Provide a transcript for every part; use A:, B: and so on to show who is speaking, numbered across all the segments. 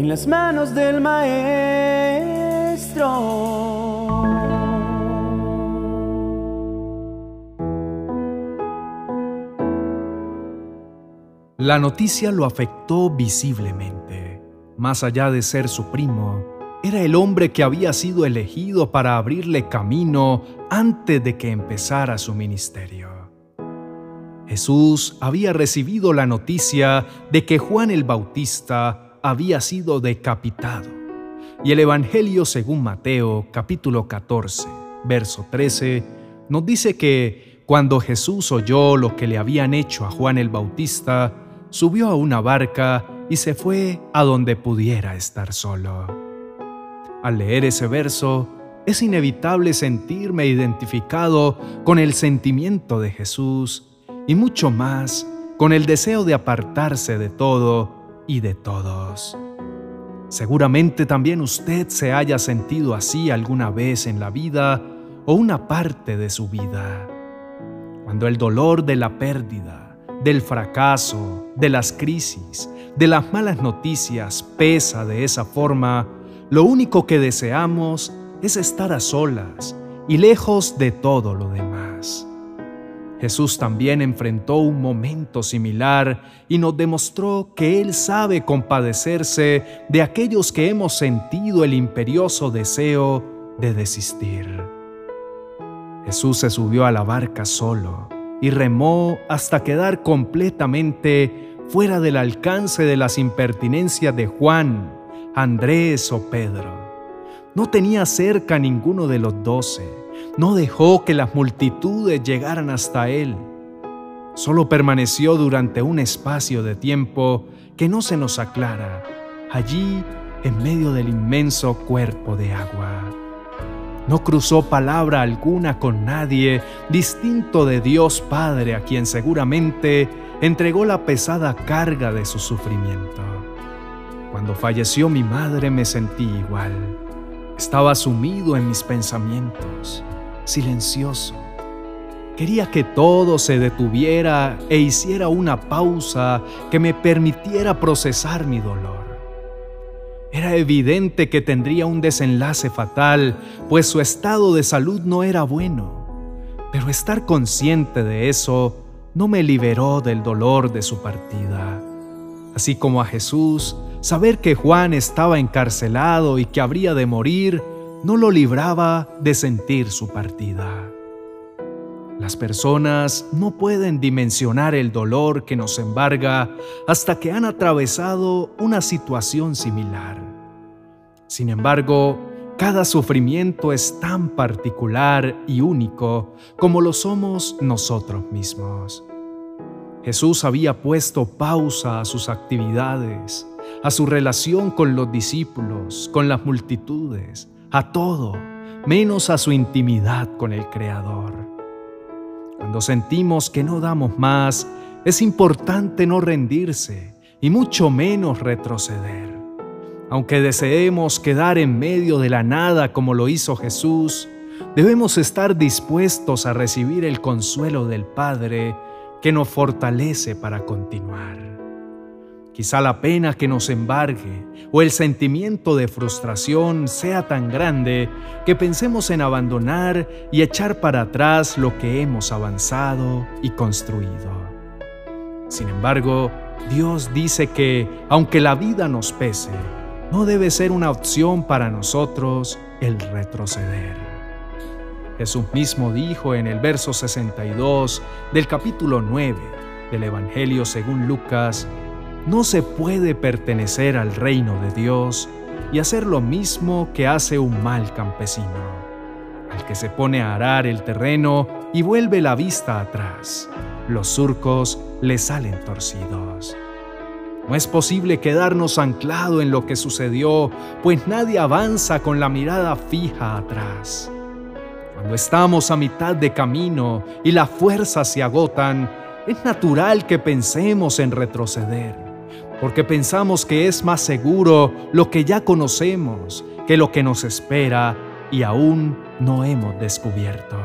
A: en las manos del Maestro.
B: La noticia lo afectó visiblemente. Más allá de ser su primo, era el hombre que había sido elegido para abrirle camino antes de que empezara su ministerio. Jesús había recibido la noticia de que Juan el Bautista había sido decapitado. Y el Evangelio según Mateo capítulo 14, verso 13, nos dice que cuando Jesús oyó lo que le habían hecho a Juan el Bautista, subió a una barca y se fue a donde pudiera estar solo. Al leer ese verso, es inevitable sentirme identificado con el sentimiento de Jesús y mucho más con el deseo de apartarse de todo y de todos. Seguramente también usted se haya sentido así alguna vez en la vida o una parte de su vida. Cuando el dolor de la pérdida, del fracaso, de las crisis, de las malas noticias pesa de esa forma, lo único que deseamos es estar a solas y lejos de todo lo demás. Jesús también enfrentó un momento similar y nos demostró que Él sabe compadecerse de aquellos que hemos sentido el imperioso deseo de desistir. Jesús se subió a la barca solo y remó hasta quedar completamente fuera del alcance de las impertinencias de Juan, Andrés o Pedro. No tenía cerca ninguno de los doce, no dejó que las multitudes llegaran hasta él. Solo permaneció durante un espacio de tiempo que no se nos aclara, allí en medio del inmenso cuerpo de agua. No cruzó palabra alguna con nadie distinto de Dios Padre a quien seguramente entregó la pesada carga de su sufrimiento. Cuando falleció mi madre me sentí igual. Estaba sumido en mis pensamientos, silencioso. Quería que todo se detuviera e hiciera una pausa que me permitiera procesar mi dolor. Era evidente que tendría un desenlace fatal, pues su estado de salud no era bueno. Pero estar consciente de eso no me liberó del dolor de su partida. Así como a Jesús, saber que Juan estaba encarcelado y que habría de morir no lo libraba de sentir su partida. Las personas no pueden dimensionar el dolor que nos embarga hasta que han atravesado una situación similar. Sin embargo, cada sufrimiento es tan particular y único como lo somos nosotros mismos. Jesús había puesto pausa a sus actividades, a su relación con los discípulos, con las multitudes, a todo, menos a su intimidad con el Creador. Cuando sentimos que no damos más, es importante no rendirse y mucho menos retroceder. Aunque deseemos quedar en medio de la nada como lo hizo Jesús, debemos estar dispuestos a recibir el consuelo del Padre que nos fortalece para continuar. Quizá la pena que nos embargue o el sentimiento de frustración sea tan grande que pensemos en abandonar y echar para atrás lo que hemos avanzado y construido. Sin embargo, Dios dice que, aunque la vida nos pese, no debe ser una opción para nosotros el retroceder. Jesús mismo dijo en el verso 62 del capítulo 9 del Evangelio según Lucas, no se puede pertenecer al reino de Dios y hacer lo mismo que hace un mal campesino, al que se pone a arar el terreno y vuelve la vista atrás. Los surcos le salen torcidos. No es posible quedarnos anclado en lo que sucedió, pues nadie avanza con la mirada fija atrás. Cuando estamos a mitad de camino y las fuerzas se agotan, es natural que pensemos en retroceder porque pensamos que es más seguro lo que ya conocemos que lo que nos espera y aún no hemos descubierto.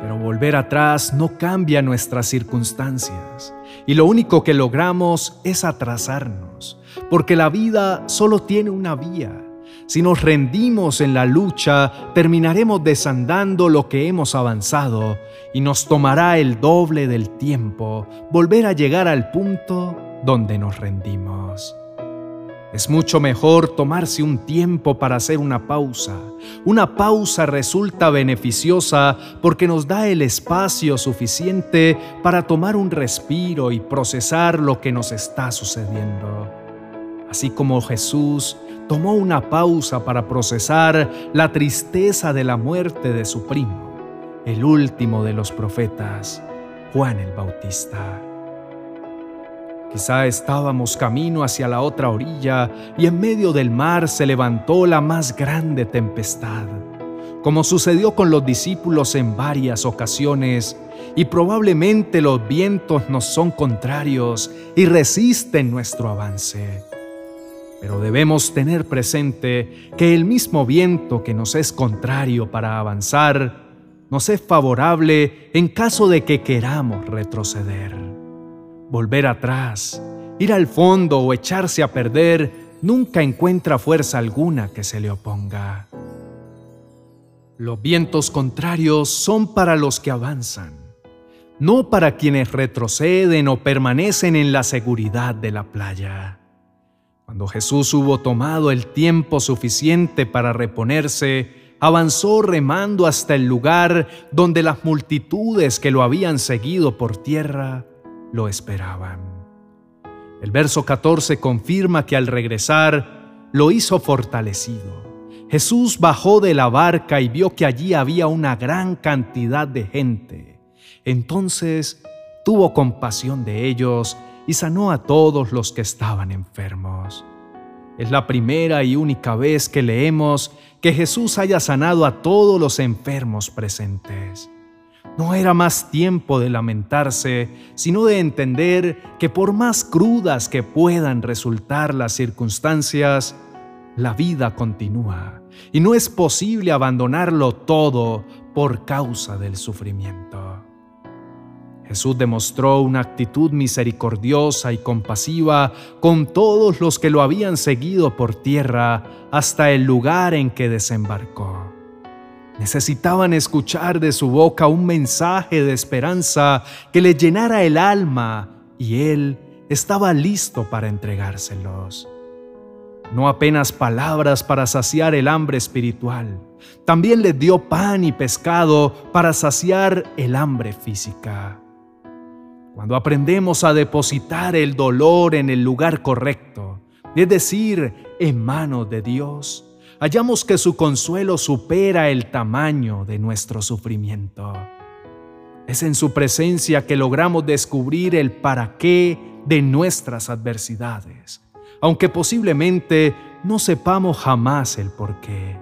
B: Pero volver atrás no cambia nuestras circunstancias y lo único que logramos es atrasarnos, porque la vida solo tiene una vía. Si nos rendimos en la lucha, terminaremos desandando lo que hemos avanzado y nos tomará el doble del tiempo volver a llegar al punto donde nos rendimos. Es mucho mejor tomarse un tiempo para hacer una pausa. Una pausa resulta beneficiosa porque nos da el espacio suficiente para tomar un respiro y procesar lo que nos está sucediendo. Así como Jesús tomó una pausa para procesar la tristeza de la muerte de su primo, el último de los profetas, Juan el Bautista. Quizá estábamos camino hacia la otra orilla y en medio del mar se levantó la más grande tempestad, como sucedió con los discípulos en varias ocasiones, y probablemente los vientos nos son contrarios y resisten nuestro avance. Pero debemos tener presente que el mismo viento que nos es contrario para avanzar, nos es favorable en caso de que queramos retroceder volver atrás, ir al fondo o echarse a perder, nunca encuentra fuerza alguna que se le oponga. Los vientos contrarios son para los que avanzan, no para quienes retroceden o permanecen en la seguridad de la playa. Cuando Jesús hubo tomado el tiempo suficiente para reponerse, avanzó remando hasta el lugar donde las multitudes que lo habían seguido por tierra lo esperaban. El verso 14 confirma que al regresar lo hizo fortalecido. Jesús bajó de la barca y vio que allí había una gran cantidad de gente. Entonces tuvo compasión de ellos y sanó a todos los que estaban enfermos. Es la primera y única vez que leemos que Jesús haya sanado a todos los enfermos presentes. No era más tiempo de lamentarse, sino de entender que por más crudas que puedan resultar las circunstancias, la vida continúa y no es posible abandonarlo todo por causa del sufrimiento. Jesús demostró una actitud misericordiosa y compasiva con todos los que lo habían seguido por tierra hasta el lugar en que desembarcó. Necesitaban escuchar de su boca un mensaje de esperanza que le llenara el alma y él estaba listo para entregárselos. No apenas palabras para saciar el hambre espiritual, también les dio pan y pescado para saciar el hambre física. Cuando aprendemos a depositar el dolor en el lugar correcto, es decir, en manos de Dios, hallamos que su consuelo supera el tamaño de nuestro sufrimiento. Es en su presencia que logramos descubrir el para qué de nuestras adversidades, aunque posiblemente no sepamos jamás el por qué.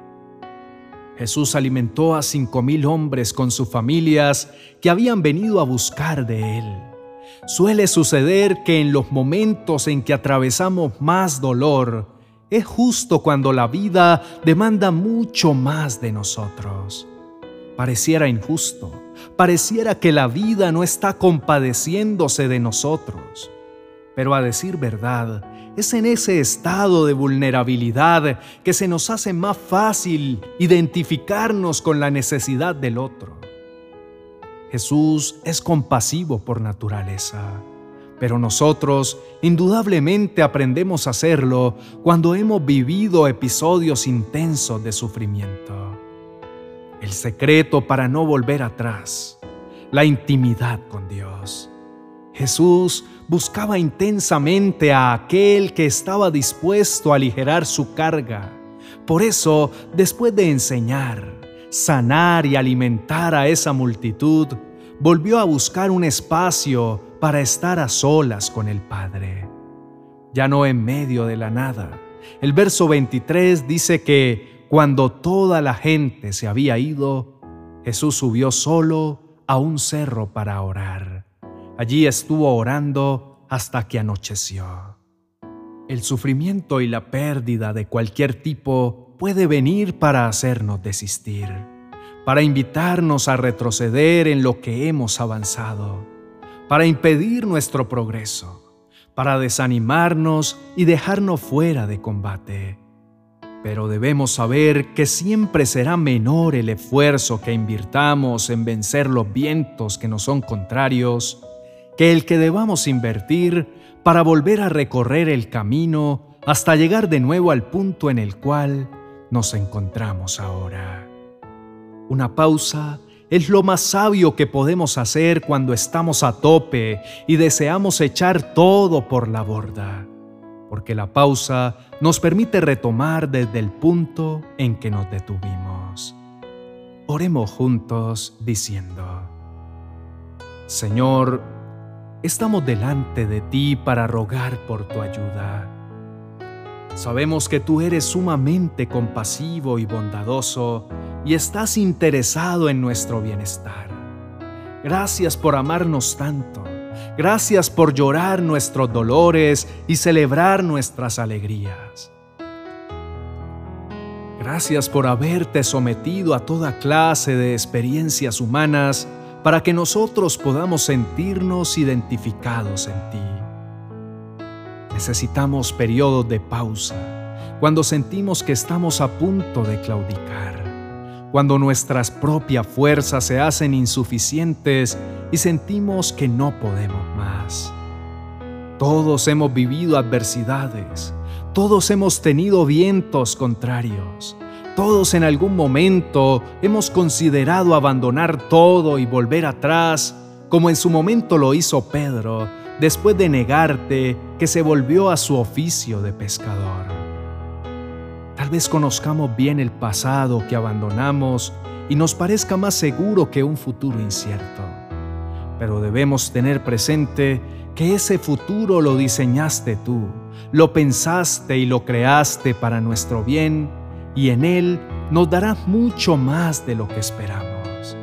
B: Jesús alimentó a cinco mil hombres con sus familias que habían venido a buscar de Él. Suele suceder que en los momentos en que atravesamos más dolor, es justo cuando la vida demanda mucho más de nosotros. Pareciera injusto, pareciera que la vida no está compadeciéndose de nosotros. Pero a decir verdad, es en ese estado de vulnerabilidad que se nos hace más fácil identificarnos con la necesidad del otro. Jesús es compasivo por naturaleza pero nosotros indudablemente aprendemos a hacerlo cuando hemos vivido episodios intensos de sufrimiento. El secreto para no volver atrás, la intimidad con Dios. Jesús buscaba intensamente a aquel que estaba dispuesto a aligerar su carga. Por eso, después de enseñar, sanar y alimentar a esa multitud, volvió a buscar un espacio para estar a solas con el Padre, ya no en medio de la nada. El verso 23 dice que cuando toda la gente se había ido, Jesús subió solo a un cerro para orar. Allí estuvo orando hasta que anocheció. El sufrimiento y la pérdida de cualquier tipo puede venir para hacernos desistir para invitarnos a retroceder en lo que hemos avanzado, para impedir nuestro progreso, para desanimarnos y dejarnos fuera de combate. Pero debemos saber que siempre será menor el esfuerzo que invirtamos en vencer los vientos que nos son contrarios que el que debamos invertir para volver a recorrer el camino hasta llegar de nuevo al punto en el cual nos encontramos ahora. Una pausa es lo más sabio que podemos hacer cuando estamos a tope y deseamos echar todo por la borda porque la pausa nos permite retomar desde el punto en que nos detuvimos. Oremos juntos diciendo, Señor, estamos delante de ti para rogar por tu ayuda. Sabemos que tú eres sumamente compasivo y bondadoso y estás interesado en nuestro bienestar. Gracias por amarnos tanto Gracias por llorar nuestros dolores y celebrar nuestras alegrías. Gracias por haberte sometido a toda clase de experiencias humanas para que nosotros podamos sentirnos identificados en ti. Necesitamos periodos de pausa cuando sentimos que estamos a punto de claudicar cuando nuestras propias fuerzas se hacen insuficientes y sentimos que no podemos más. Todos hemos vivido adversidades, todos hemos tenido vientos contrarios, todos en algún momento hemos considerado abandonar todo y volver atrás, como en su momento lo hizo Pedro, después de negarte que se volvió a su oficio de pescador. Tal vez conozcamos bien el pasado que abandonamos y nos parezca más seguro que un futuro incierto. Pero debemos tener presente que ese futuro lo diseñaste tú, lo pensaste y lo creaste para nuestro bien y en él nos darás mucho más de lo que esperamos.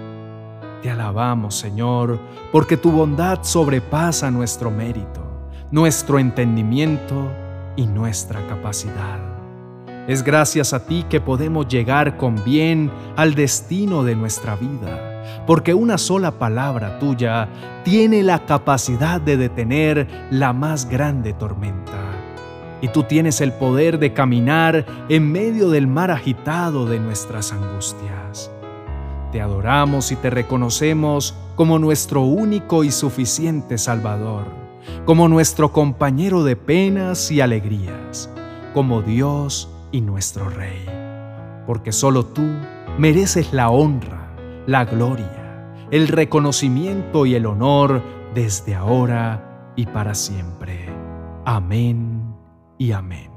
B: Te alabamos, Señor, porque tu bondad sobrepasa nuestro mérito, nuestro entendimiento y nuestra capacidad. Es gracias a ti que podemos llegar con bien al destino de nuestra vida, porque una sola palabra tuya tiene la capacidad de detener la más grande tormenta. Y tú tienes el poder de caminar en medio del mar agitado de nuestras angustias. Te adoramos y te reconocemos como nuestro único y suficiente Salvador, como nuestro compañero de penas y alegrías, como Dios y nuestro Rey, porque solo tú mereces la honra, la gloria, el reconocimiento y el honor desde ahora y para siempre. Amén y amén.